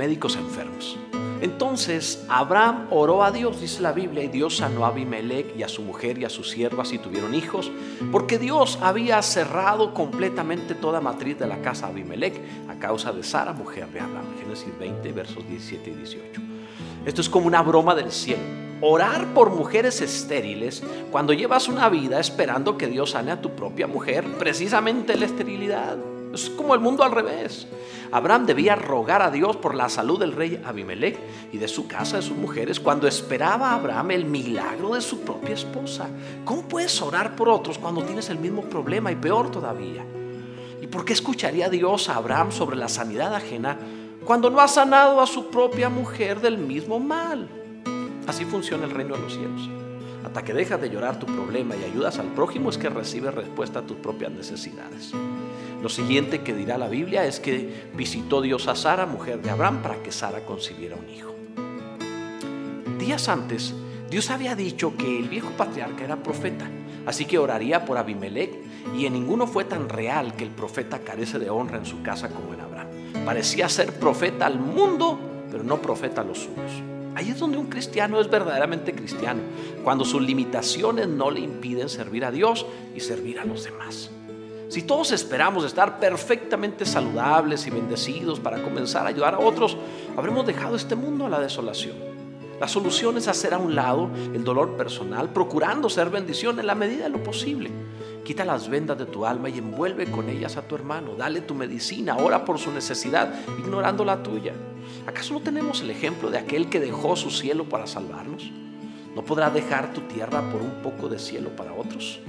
médicos enfermos. Entonces Abraham oró a Dios, dice la Biblia, y Dios sanó a Abimelech y a su mujer y a sus siervas y tuvieron hijos, porque Dios había cerrado completamente toda matriz de la casa de Abimelech a causa de Sara, mujer de Abraham. Génesis 20, versos 17 y 18. Esto es como una broma del cielo. Orar por mujeres estériles cuando llevas una vida esperando que Dios sane a tu propia mujer, precisamente la esterilidad. Es como el mundo al revés. Abraham debía rogar a Dios por la salud del rey Abimelech y de su casa, de sus mujeres, cuando esperaba a Abraham el milagro de su propia esposa. ¿Cómo puedes orar por otros cuando tienes el mismo problema y peor todavía? ¿Y por qué escucharía Dios a Abraham sobre la sanidad ajena cuando no ha sanado a su propia mujer del mismo mal? Así funciona el reino de los cielos. Hasta que dejas de llorar tu problema y ayudas al prójimo es que recibes respuesta a tus propias necesidades. Lo siguiente que dirá la Biblia es que visitó Dios a Sara, mujer de Abraham, para que Sara concibiera un hijo. Días antes, Dios había dicho que el viejo patriarca era profeta, así que oraría por Abimelech y en ninguno fue tan real que el profeta carece de honra en su casa como en Abraham. Parecía ser profeta al mundo, pero no profeta a los suyos. Ahí es donde un cristiano es verdaderamente cristiano, cuando sus limitaciones no le impiden servir a Dios y servir a los demás. Si todos esperamos estar perfectamente saludables y bendecidos para comenzar a ayudar a otros, habremos dejado este mundo a la desolación. La solución es hacer a un lado el dolor personal, procurando ser bendición en la medida de lo posible. Quita las vendas de tu alma y envuelve con ellas a tu hermano. Dale tu medicina, ora por su necesidad, ignorando la tuya. ¿Acaso no tenemos el ejemplo de aquel que dejó su cielo para salvarnos? ¿No podrás dejar tu tierra por un poco de cielo para otros?